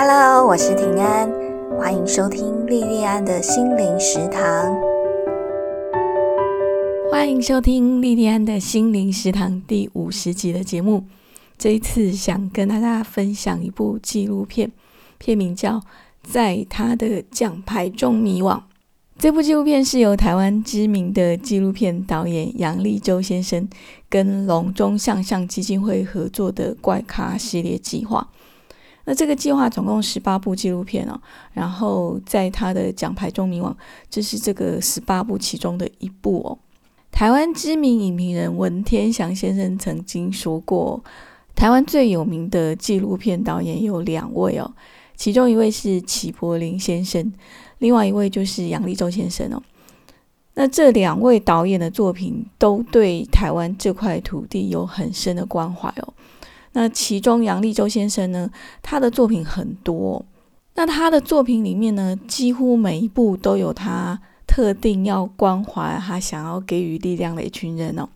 Hello，我是平安，欢迎收听莉莉安的心灵食堂。欢迎收听莉莉安的心灵食堂第五十集的节目。这一次想跟大家分享一部纪录片，片名叫《在他的奖牌中迷惘》。这部纪录片是由台湾知名的纪录片导演杨立洲先生跟隆中向上基金会合作的怪咖系列计划。那这个计划总共十八部纪录片哦，然后在他的奖牌中迷惘，这是这个十八部其中的一部哦。台湾知名影评人文天祥先生曾经说过，台湾最有名的纪录片导演有两位哦，其中一位是齐柏林先生。另外一位就是杨立洲先生哦，那这两位导演的作品都对台湾这块土地有很深的关怀哦。那其中杨立洲先生呢，他的作品很多，那他的作品里面呢，几乎每一部都有他特定要关怀、他想要给予力量的一群人哦。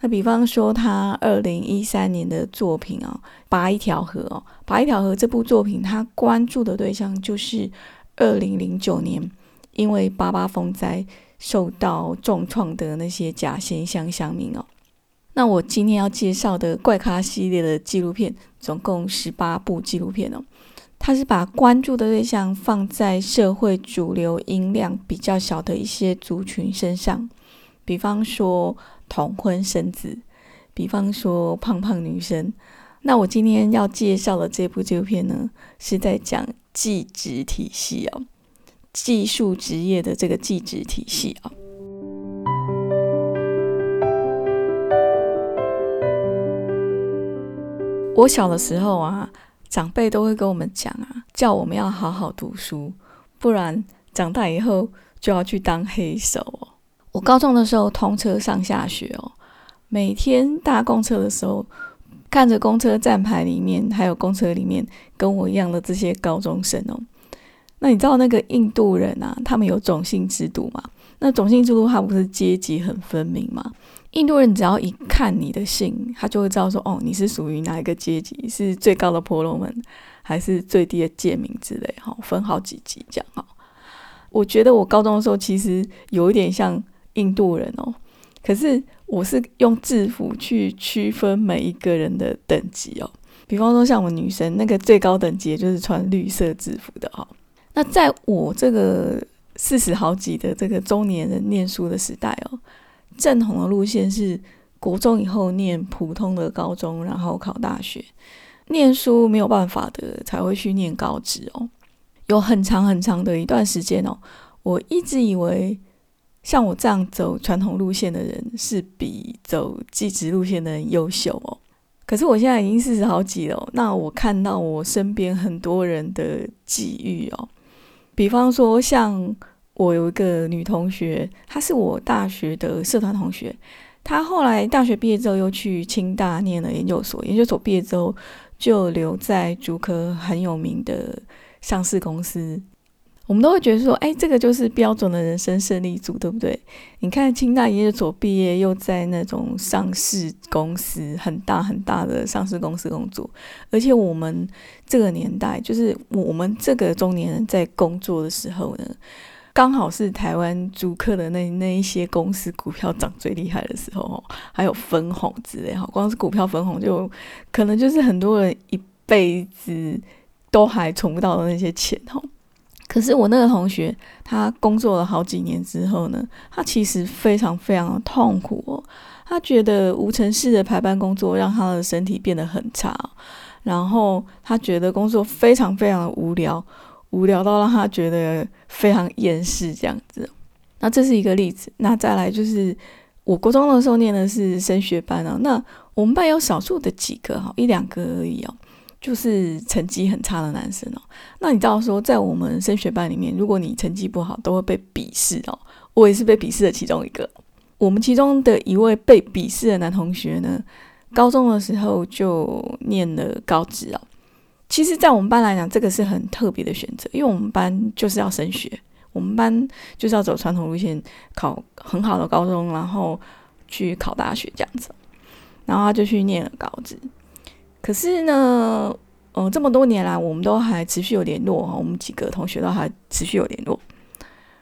那比方说，他二零一三年的作品哦，《拔一条河》哦，《拔一条河》这部作品，他关注的对象就是。二零零九年，因为八八风灾受到重创的那些假现象乡民哦，那我今天要介绍的怪咖系列的纪录片，总共十八部纪录片哦，它是把关注的对象放在社会主流音量比较小的一些族群身上，比方说同婚生子，比方说胖胖女生。那我今天要介绍的这部纪录片呢，是在讲。技职体系哦，技术职业的这个技职体系啊。我小的时候啊，长辈都会跟我们讲啊，叫我们要好好读书，不然长大以后就要去当黑手哦。我高中的时候通车上下学哦，每天搭公车的时候。看着公车站牌里面，还有公车里面跟我一样的这些高中生哦，那你知道那个印度人啊，他们有种姓制度吗？那种姓制度它不是阶级很分明吗？印度人只要一看你的姓，他就会知道说，哦，你是属于哪一个阶级，是最高的婆罗门，还是最低的贱民之类，哈，分好几级这样哈。我觉得我高中的时候其实有一点像印度人哦，可是。我是用制服去区分每一个人的等级哦，比方说像我们女生那个最高等级就是穿绿色制服的哈。那在我这个四十好几的这个中年人念书的时代哦，正统的路线是国中以后念普通的高中，然后考大学。念书没有办法的才会去念高职哦。有很长很长的一段时间哦，我一直以为。像我这样走传统路线的人，是比走技职路线的人优秀哦。可是我现在已经四十好几了，那我看到我身边很多人的际遇哦。比方说，像我有一个女同学，她是我大学的社团同学，她后来大学毕业之后又去清大念了研究所，研究所毕业之后就留在竹科很有名的上市公司。我们都会觉得说，哎，这个就是标准的人生胜利组，对不对？你看清大研究所毕业，又在那种上市公司很大很大的上市公司工作，而且我们这个年代，就是我们这个中年人在工作的时候呢，刚好是台湾租客的那那一些公司股票涨最厉害的时候哦，还有分红之类哈，光是股票分红就可能就是很多人一辈子都还存不到的那些钱哈。可是我那个同学，他工作了好几年之后呢，他其实非常非常的痛苦哦。他觉得无尘室的排班工作让他的身体变得很差，然后他觉得工作非常非常的无聊，无聊到让他觉得非常厌世这样子。那这是一个例子。那再来就是我国中的时候念的是升学班啊，那我们班有少数的几个哈，一两个而已哦。就是成绩很差的男生哦，那你知道说，在我们升学班里面，如果你成绩不好，都会被鄙视哦。我也是被鄙视的其中一个。我们其中的一位被鄙视的男同学呢，高中的时候就念了高职哦。其实，在我们班来讲，这个是很特别的选择，因为我们班就是要升学，我们班就是要走传统路线，考很好的高中，然后去考大学这样子。然后他就去念了高职。可是呢，嗯，这么多年来，我们都还持续有联络，我们几个同学都还持续有联络。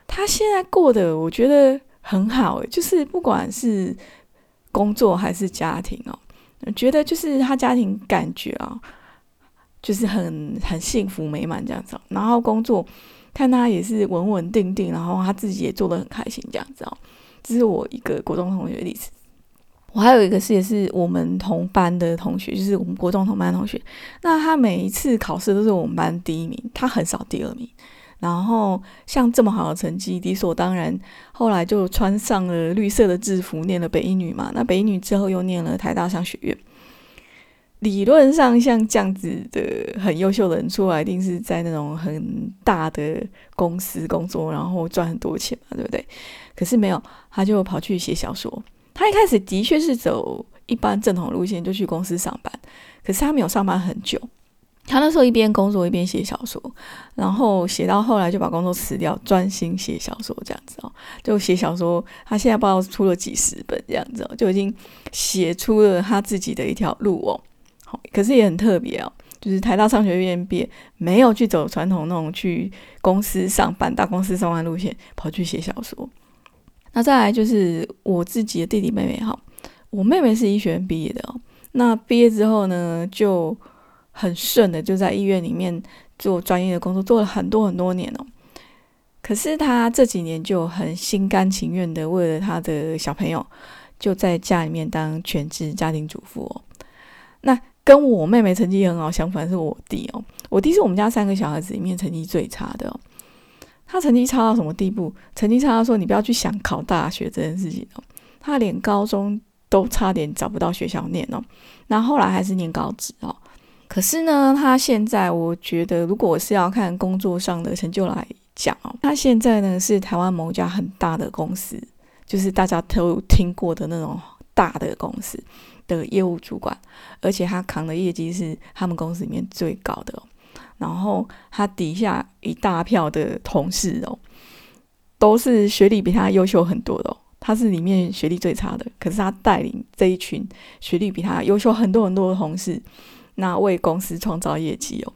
他现在过得我觉得很好，就是不管是工作还是家庭哦，觉得就是他家庭感觉啊，就是很很幸福美满这样子。然后工作看他也是稳稳定定，然后他自己也做得很开心这样子哦。这是我一个国中同学的例子。我还有一个是也是我们同班的同学，就是我们国中同班的同学。那他每一次考试都是我们班第一名，他很少第二名。然后像这么好的成绩，理所当然，后来就穿上了绿色的制服，念了北一女嘛。那北一女之后又念了台大商学院。理论上，像这样子的很优秀的人出来，一定是在那种很大的公司工作，然后赚很多钱嘛，对不对？可是没有，他就跑去写小说。他一开始的确是走一般正统路线，就去公司上班。可是他没有上班很久，他那时候一边工作一边写小说，然后写到后来就把工作辞掉，专心写小说这样子哦。就写小说，他现在不知道出了几十本这样子，就已经写出了他自己的一条路哦。可是也很特别哦，就是台大商学院毕业，没有去走传统那种去公司上班、大公司上班路线，跑去写小说。那再来就是我自己的弟弟妹妹哈，我妹妹是医学院毕业的哦。那毕业之后呢，就很顺的就在医院里面做专业的工作，做了很多很多年哦。可是她这几年就很心甘情愿的为了她的小朋友，就在家里面当全职家庭主妇哦。那跟我妹妹成绩很好相反，是我弟哦。我弟是我们家三个小孩子里面成绩最差的哦。他成绩差到什么地步？成绩差到说你不要去想考大学这件事情哦。他连高中都差点找不到学校念哦。那后来还是念高职哦。可是呢，他现在我觉得，如果是要看工作上的成就来讲哦，他现在呢是台湾某家很大的公司，就是大家都听过的那种大的公司的业务主管，而且他扛的业绩是他们公司里面最高的。然后他底下一大票的同事哦，都是学历比他优秀很多的哦。他是里面学历最差的，可是他带领这一群学历比他优秀很多很多的同事，那为公司创造业绩哦。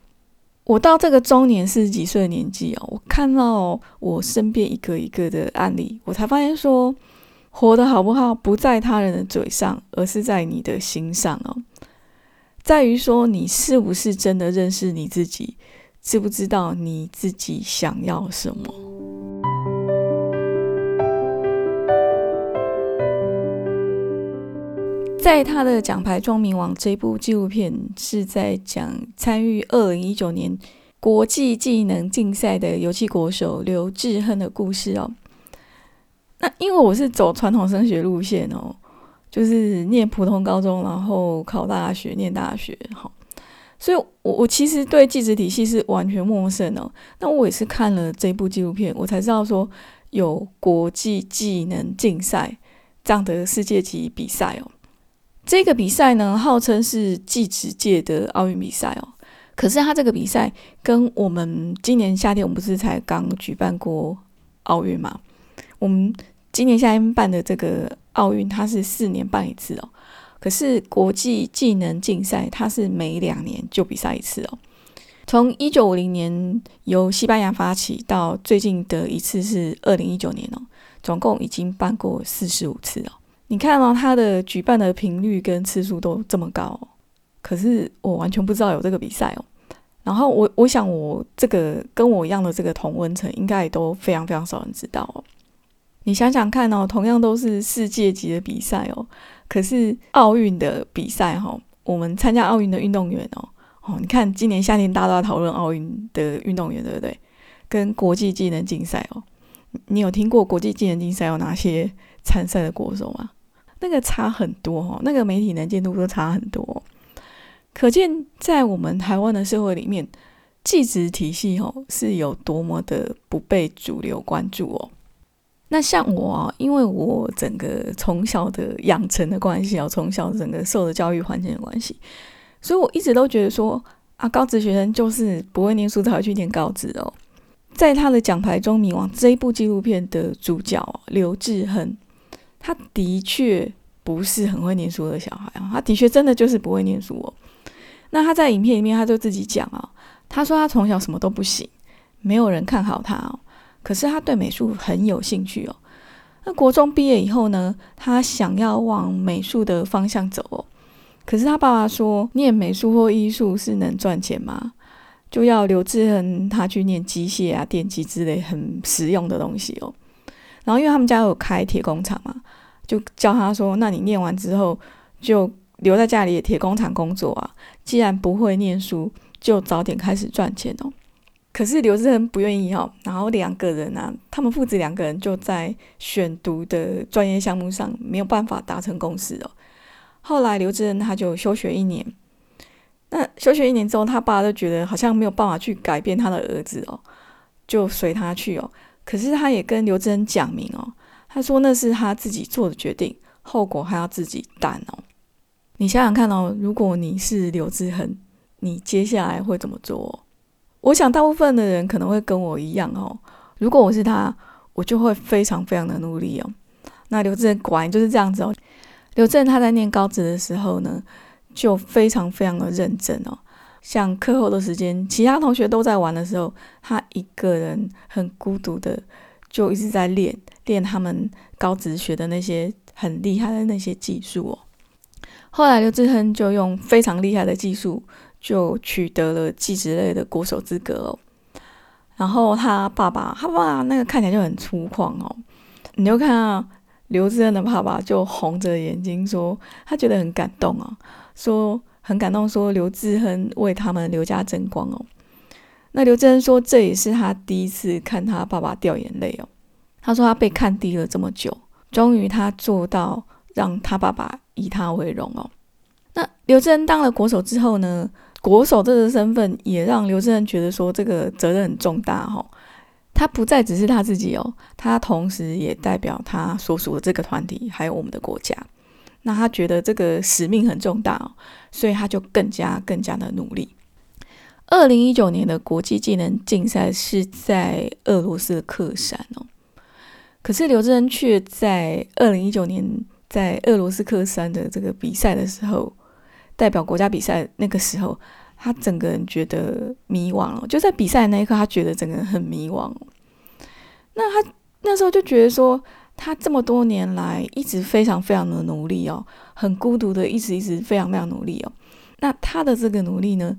我到这个中年四十几岁的年纪哦，我看到我身边一个一个的案例，我才发现说，活得好不好不在他人的嘴上，而是在你的心上哦。在于说，你是不是真的认识你自己？知不知道你自己想要什么？在他的奖牌庄明王这部纪录片是在讲参与二零一九年国际技能竞赛的游戏国手刘志亨的故事哦。那因为我是走传统升学路线哦。就是念普通高中，然后考大学，念大学，哈，所以我我其实对记职体系是完全陌生哦。那我也是看了这部纪录片，我才知道说有国际技能竞赛这样的世界级比赛哦。这个比赛呢，号称是记职界的奥运比赛哦。可是它这个比赛跟我们今年夏天，我们不是才刚举办过奥运嘛？我们今年夏天办的这个。奥运它是四年办一次哦，可是国际技能竞赛它是每两年就比赛一次哦。从一九五零年由西班牙发起到最近的一次是二零一九年哦，总共已经办过四十五次哦。你看到它的举办的频率跟次数都这么高，可是我完全不知道有这个比赛哦。然后我我想我这个跟我一样的这个同温层，应该也都非常非常少人知道哦。你想想看哦，同样都是世界级的比赛哦，可是奥运的比赛哈，我们参加奥运的运动员哦，哦，你看今年夏天大家都在讨论奥运的运动员，对不对？跟国际技能竞赛哦，你有听过国际技能竞赛有哪些参赛的国手吗？那个差很多哦，那个媒体能见度都差很多，可见在我们台湾的社会里面，技职体系哦是有多么的不被主流关注哦。那像我，啊因为我整个从小的养成的关系啊，从小整个受的教育环境的关系，所以我一直都觉得说啊，高职学生就是不会念书才会去念高职哦。在他的奖牌中，迷惘这一部纪录片的主角刘志恒，他的确不是很会念书的小孩啊，他的确真的就是不会念书哦。那他在影片里面他就自己讲哦，他说他从小什么都不行，没有人看好他哦，可是他对美术很有兴趣哦。那国中毕业以后呢，他想要往美术的方向走哦，可是他爸爸说，念美术或艺术是能赚钱吗？就要刘志恒他去念机械啊、电机之类很实用的东西哦。然后因为他们家有开铁工厂嘛，就教他说，那你念完之后就留在家里的铁工厂工作啊。既然不会念书，就早点开始赚钱哦。可是刘志恒不愿意哦，然后两个人啊，他们父子两个人就在选读的专业项目上没有办法达成共识哦。后来刘志恒他就休学一年，那休学一年之后，他爸就觉得好像没有办法去改变他的儿子哦，就随他去哦。可是他也跟刘志恒讲明哦，他说那是他自己做的决定，后果还要自己担哦。你想想看哦，如果你是刘志恒，你接下来会怎么做？我想大部分的人可能会跟我一样哦。如果我是他，我就会非常非常的努力哦。那刘志仁果然就是这样子哦。刘志仁他在念高职的时候呢，就非常非常的认真哦。像课后的时间，其他同学都在玩的时候，他一个人很孤独的，就一直在练练他们高职学的那些很厉害的那些技术哦。后来刘志恒就用非常厉害的技术。就取得了技职类的国手资格哦。然后他爸爸，他爸爸那个看起来就很粗犷哦。你就看到刘志恩的爸爸就红着眼睛说，他觉得很感动哦，说很感动，说刘志亨为他们刘家争光哦。那刘志恩说，这也是他第一次看他爸爸掉眼泪哦。他说他被看低了这么久，终于他做到让他爸爸以他为荣哦。那刘志恩当了国手之后呢？国手这个身份也让刘志恩觉得说这个责任很重大哈，他不再只是他自己哦，他同时也代表他所属的这个团体，还有我们的国家。那他觉得这个使命很重大哦，所以他就更加更加的努力。二零一九年的国际技能竞赛是在俄罗斯的克山哦，可是刘志恩却在二零一九年在俄罗斯克山的这个比赛的时候。代表国家比赛那个时候，他整个人觉得迷惘了。就在比赛那一刻，他觉得整个人很迷惘。那他那时候就觉得说，他这么多年来一直非常非常的努力哦，很孤独的，一直一直非常非常努力哦。那他的这个努力呢，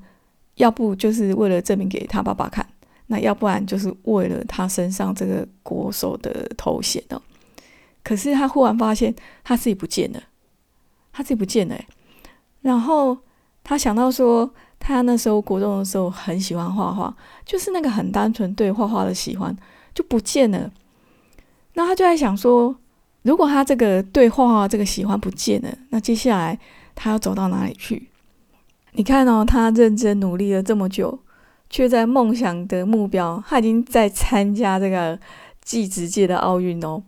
要不就是为了证明给他爸爸看，那要不然就是为了他身上这个国手的头衔哦。可是他忽然发现他自己不见了，他自己不见了。然后他想到说，他那时候国中的时候很喜欢画画，就是那个很单纯对画画的喜欢就不见了。那他就在想说，如果他这个对画画这个喜欢不见了，那接下来他要走到哪里去？你看哦，他认真努力了这么久，却在梦想的目标，他已经在参加这个技职界的奥运哦。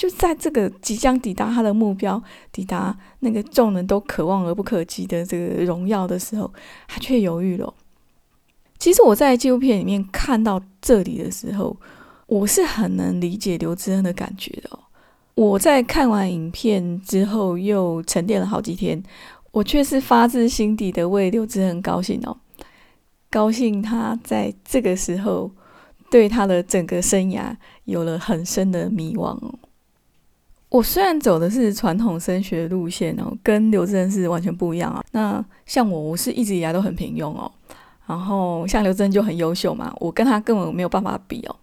就在这个即将抵达他的目标、抵达那个众人都可望而不可及的这个荣耀的时候，他却犹豫了。其实我在纪录片里面看到这里的时候，我是很能理解刘志恩的感觉的。我在看完影片之后，又沉淀了好几天，我却是发自心底的为刘志恩高兴哦，高兴他在这个时候对他的整个生涯有了很深的迷惘哦。我虽然走的是传统升学路线哦，跟刘志恩是完全不一样啊。那像我，我是一直以来都很平庸哦。然后像刘志恩就很优秀嘛，我跟他根本没有办法比哦。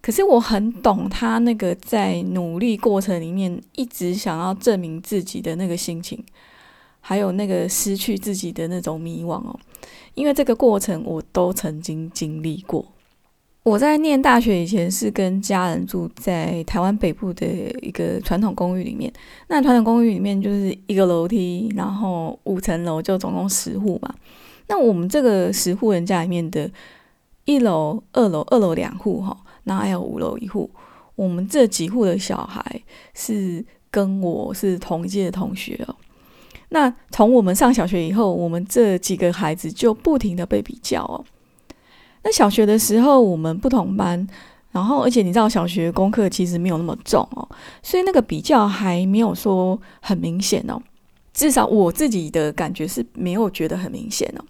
可是我很懂他那个在努力过程里面一直想要证明自己的那个心情，还有那个失去自己的那种迷惘哦。因为这个过程我都曾经经历过。我在念大学以前是跟家人住在台湾北部的一个传统公寓里面。那传统公寓里面就是一个楼梯，然后五层楼，就总共十户嘛。那我们这个十户人家里面的一楼、二楼、二楼两户哈，然后还有五楼一户。我们这几户的小孩是跟我是同一届的同学哦。那从我们上小学以后，我们这几个孩子就不停的被比较哦。那小学的时候，我们不同班，然后而且你知道，小学功课其实没有那么重哦，所以那个比较还没有说很明显哦。至少我自己的感觉是没有觉得很明显哦。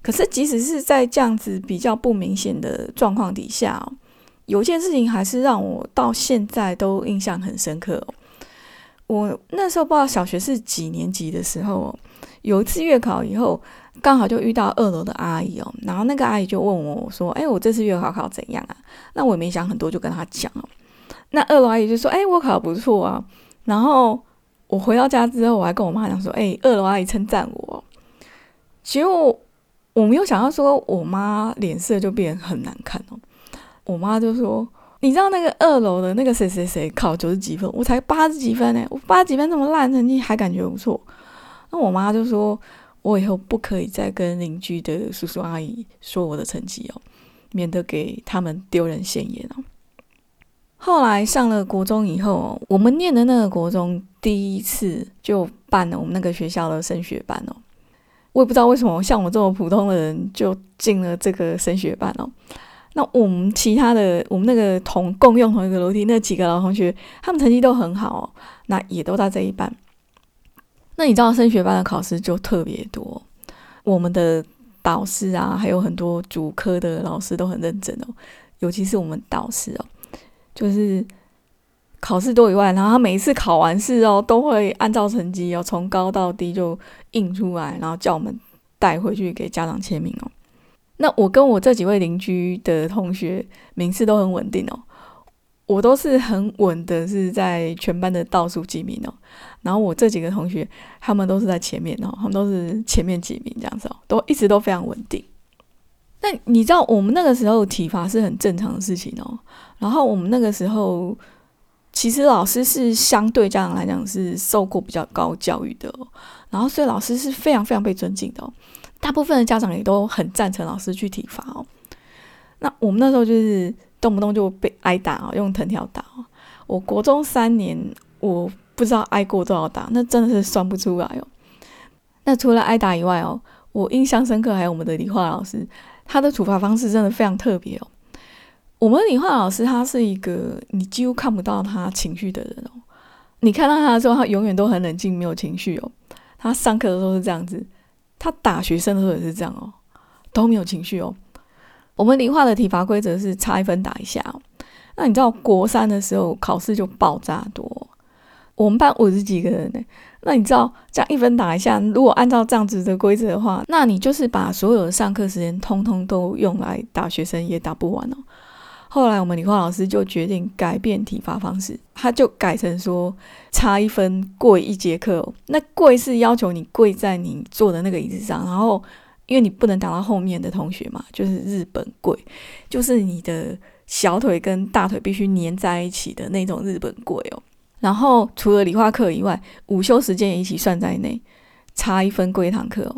可是即使是在这样子比较不明显的状况底下哦，有件事情还是让我到现在都印象很深刻哦。我那时候不知道小学是几年级的时候，有一次月考以后，刚好就遇到二楼的阿姨哦，然后那个阿姨就问我我说：“哎，我这次月考考怎样啊？”那我也没想很多，就跟她讲哦。那二楼阿姨就说：“哎，我考不错啊。”然后我回到家之后，我还跟我妈讲说：“哎，二楼阿姨称赞我。”结果我没有想到说，我妈脸色就变得很难看哦。我妈就说。你知道那个二楼的那个谁谁谁考九十几分，我才八十几分呢，我八十几分这么烂成绩还感觉不错。那我妈就说，我以后不可以再跟邻居的叔叔阿姨说我的成绩哦，免得给他们丢人现眼哦。后来上了国中以后，我们念的那个国中第一次就办了我们那个学校的升学班哦。我也不知道为什么像我这么普通的人就进了这个升学班哦。那我们其他的，我们那个同共用同一个楼梯那几个老同学，他们成绩都很好，哦，那也都在这一班。那你知道升学班的考试就特别多，我们的导师啊，还有很多主科的老师都很认真哦，尤其是我们导师哦，就是考试多以外，然后他每一次考完试哦，都会按照成绩哦，从高到低就印出来，然后叫我们带回去给家长签名哦。那我跟我这几位邻居的同学名次都很稳定哦，我都是很稳的，是在全班的倒数几名哦。然后我这几个同学，他们都是在前面哦，他们都是前面几名这样子哦，都一直都非常稳定。那你知道我们那个时候体罚是很正常的事情哦。然后我们那个时候，其实老师是相对家长来讲是受过比较高教育的哦，然后所以老师是非常非常被尊敬的哦。大部分的家长也都很赞成老师去体罚哦。那我们那时候就是动不动就被挨打哦，用藤条打哦。我国中三年，我不知道挨过多少打，那真的是算不出来哦。那除了挨打以外哦，我印象深刻还有我们的理化老师，他的处罚方式真的非常特别哦。我们理化老师他是一个你几乎看不到他情绪的人哦。你看到他的时候，他永远都很冷静，没有情绪哦。他上课的时候是这样子。他打学生的时候也是这样哦，都没有情绪哦。我们理化的体罚规则是差一分打一下。那你知道国三的时候考试就爆炸多，我们班五十几个人呢。那你知道这样一分打一下，如果按照这样子的规则的话，那你就是把所有的上课时间通通都用来打学生，也打不完哦。后来我们理化老师就决定改变体罚方式，他就改成说差一分跪一节课。那跪是要求你跪在你坐的那个椅子上，然后因为你不能挡到后面的同学嘛，就是日本跪，就是你的小腿跟大腿必须粘在一起的那种日本跪哦。然后除了理化课以外，午休时间也一起算在内，差一分跪一堂课哦。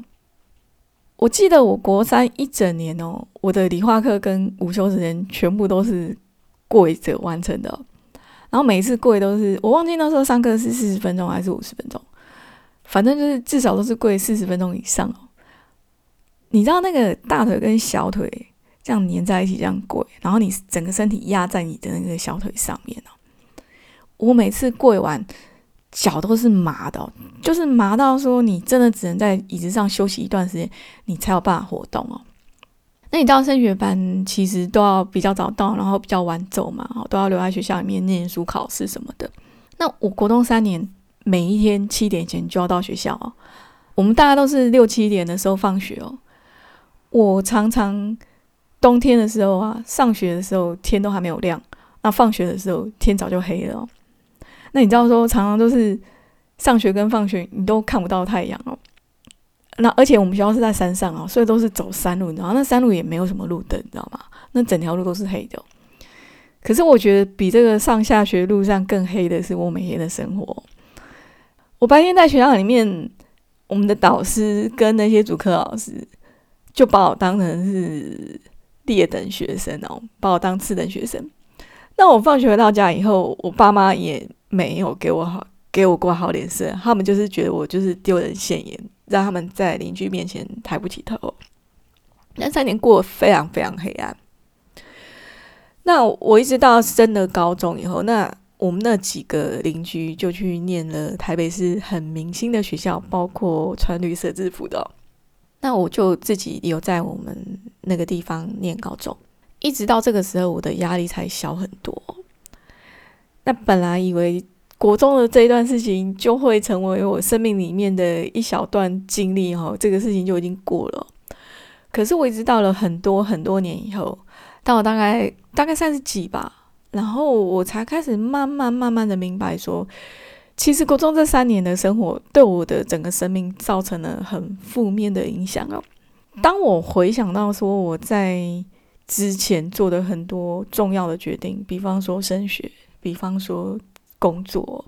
我记得我国三一整年哦，我的理化课跟午休时间全部都是跪着完成的，然后每一次跪都是我忘记那时候上课是四十分钟还是五十分钟，反正就是至少都是跪四十分钟以上哦。你知道那个大腿跟小腿这样粘在一起这样跪，然后你整个身体压在你的那个小腿上面哦，我每次跪完。脚都是麻的，就是麻到说你真的只能在椅子上休息一段时间，你才有办法活动哦。那你到升学班其实都要比较早到，然后比较晚走嘛，都要留在学校里面念书、考试什么的。那我国中三年，每一天七点前就要到学校哦。我们大家都是六七点的时候放学哦。我常常冬天的时候啊，上学的时候天都还没有亮，那放学的时候天早就黑了。那你知道说，常常都是上学跟放学，你都看不到太阳哦。那而且我们学校是在山上哦，所以都是走山路，你知道那山路也没有什么路灯，你知道吗？那整条路都是黑的。可是我觉得比这个上下学路上更黑的是我每天的生活。我白天在学校里面，我们的导师跟那些主课老师就把我当成是劣等学生哦，把我当次等学生。那我放学回到家以后，我爸妈也。没有给我好，给我过好脸色。他们就是觉得我就是丢人现眼，让他们在邻居面前抬不起头。那三年过得非常非常黑暗。那我一直到升了高中以后，那我们那几个邻居就去念了台北市很明星的学校，包括穿绿色制服的。那我就自己有在我们那个地方念高中，一直到这个时候，我的压力才小很多。那本来以为国中的这一段事情就会成为我生命里面的一小段经历哈，这个事情就已经过了。可是我一直到了很多很多年以后，到我大概大概三十几吧，然后我才开始慢慢慢慢的明白说，其实国中这三年的生活对我的整个生命造成了很负面的影响哦。当我回想到说我在之前做的很多重要的决定，比方说升学，比方说工作，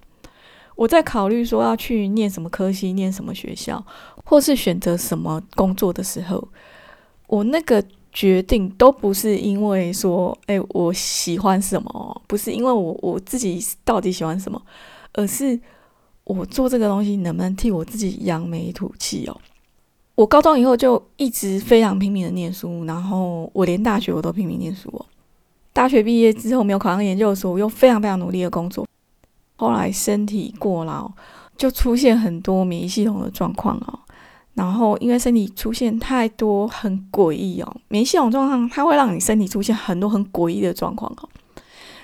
我在考虑说要去念什么科系，念什么学校，或是选择什么工作的时候。我那个决定都不是因为说，哎，我喜欢什么，不是因为我我自己到底喜欢什么，而是我做这个东西能不能替我自己扬眉吐气哦。我高中以后就一直非常拼命的念书，然后我连大学我都拼命念书哦。大学毕业之后没有考上研究所，我又非常非常努力的工作。后来身体过劳，就出现很多免疫系统的状况哦。然后，因为身体出现太多很诡异哦，免疫系统状况，它会让你身体出现很多很诡异的状况哦。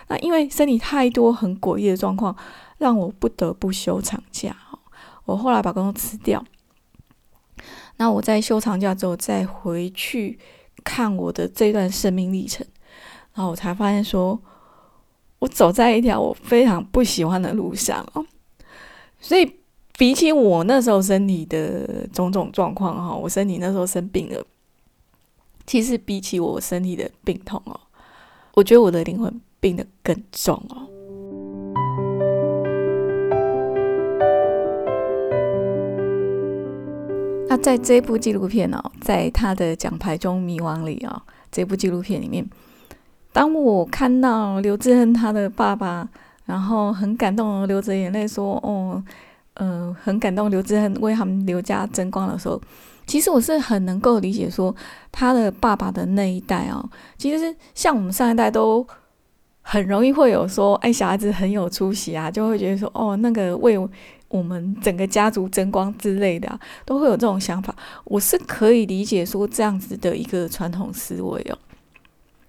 那因为身体太多很诡异的状况，让我不得不休长假哦。我后来把工作辞掉，那我在休长假之后再回去看我的这段生命历程，然后我才发现说，我走在一条我非常不喜欢的路上哦，所以。比起我那时候身体的种种状况哈，我身体那时候生病了。其实比起我身体的病痛哦，我觉得我的灵魂病得更重哦。那在这部纪录片哦，在他的奖牌中迷惘里哦，这部纪录片里面，当我看到刘志恒他的爸爸，然后很感动流着眼泪说：“哦。”嗯，很感动，刘志恒为他们刘家争光的时候，其实我是很能够理解说他的爸爸的那一代哦，其实是像我们上一代都很容易会有说，哎，小孩子很有出息啊，就会觉得说，哦，那个为我们整个家族争光之类的，都会有这种想法。我是可以理解说这样子的一个传统思维哦，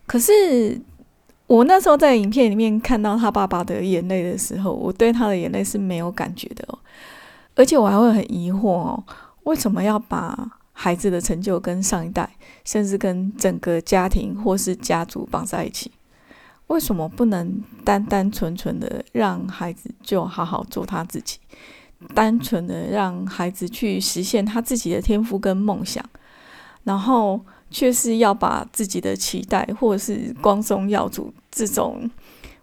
可是。我那时候在影片里面看到他爸爸的眼泪的时候，我对他的眼泪是没有感觉的哦，而且我还会很疑惑哦，为什么要把孩子的成就跟上一代，甚至跟整个家庭或是家族绑在一起？为什么不能单单纯纯的让孩子就好好做他自己，单纯的让孩子去实现他自己的天赋跟梦想，然后？却是要把自己的期待，或者是光宗耀祖这种，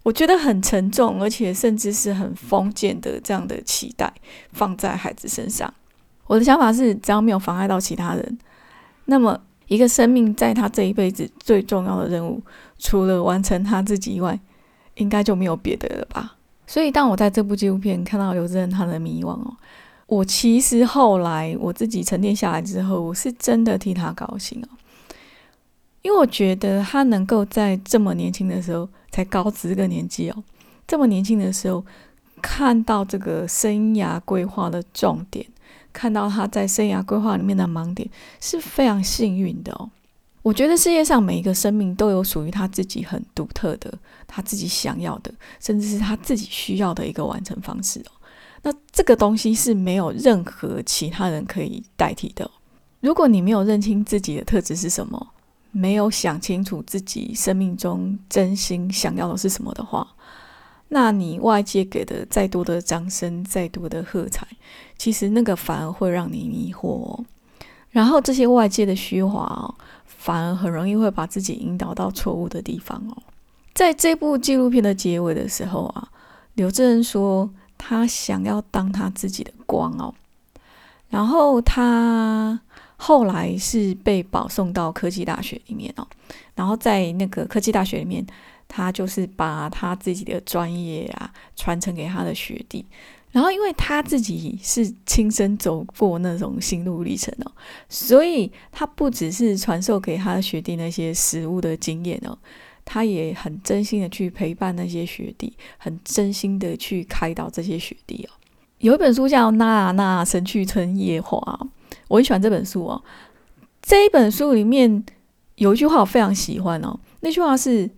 我觉得很沉重，而且甚至是很封建的这样的期待放在孩子身上。我的想法是，只要没有妨碍到其他人，那么一个生命在他这一辈子最重要的任务，除了完成他自己以外，应该就没有别的了吧。所以，当我在这部纪录片看到刘志仁他的迷惘哦，我其实后来我自己沉淀下来之后，我是真的替他高兴哦。因为我觉得他能够在这么年轻的时候，才高职这个年纪哦，这么年轻的时候看到这个生涯规划的重点，看到他在生涯规划里面的盲点，是非常幸运的哦。我觉得世界上每一个生命都有属于他自己很独特的，他自己想要的，甚至是他自己需要的一个完成方式哦。那这个东西是没有任何其他人可以代替的。如果你没有认清自己的特质是什么，没有想清楚自己生命中真心想要的是什么的话，那你外界给的再多的掌声、再多的喝彩，其实那个反而会让你迷惑。然后这些外界的虚华哦，反而很容易会把自己引导到错误的地方哦。在这部纪录片的结尾的时候啊，刘志仁说他想要当他自己的光哦，然后他。后来是被保送到科技大学里面哦，然后在那个科技大学里面，他就是把他自己的专业啊传承给他的学弟，然后因为他自己是亲身走过那种心路历程哦，所以他不只是传授给他的学弟那些实物的经验哦，他也很真心的去陪伴那些学弟，很真心的去开导这些学弟哦。有一本书叫《娜娜神去春夜话》，我很喜欢这本书哦。这一本书里面有一句话我非常喜欢哦，那句话是：“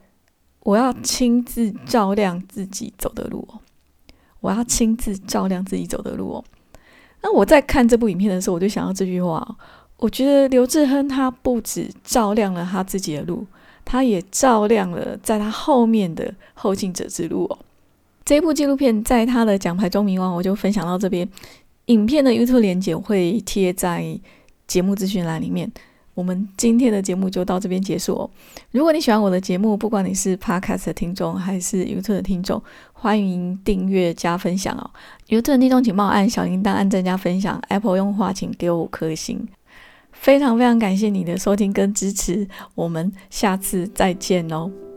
我要亲自照亮自己走的路哦，我要亲自照亮自己走的路哦。”那我在看这部影片的时候，我就想到这句话。我觉得刘志亨他不止照亮了他自己的路，他也照亮了在他后面的后进者之路哦。这一部纪录片在他的奖牌中名王，我就分享到这边。影片的 YouTube 连接会贴在节目资讯栏里面。我们今天的节目就到这边结束哦。如果你喜欢我的节目，不管你是 Podcast 的听众还是 YouTube 的听众，欢迎订阅加分享哦。YouTube 的听众请帮我按小铃铛、按赞加分享。Apple 用户请给我五颗星。非常非常感谢你的收听跟支持，我们下次再见哦。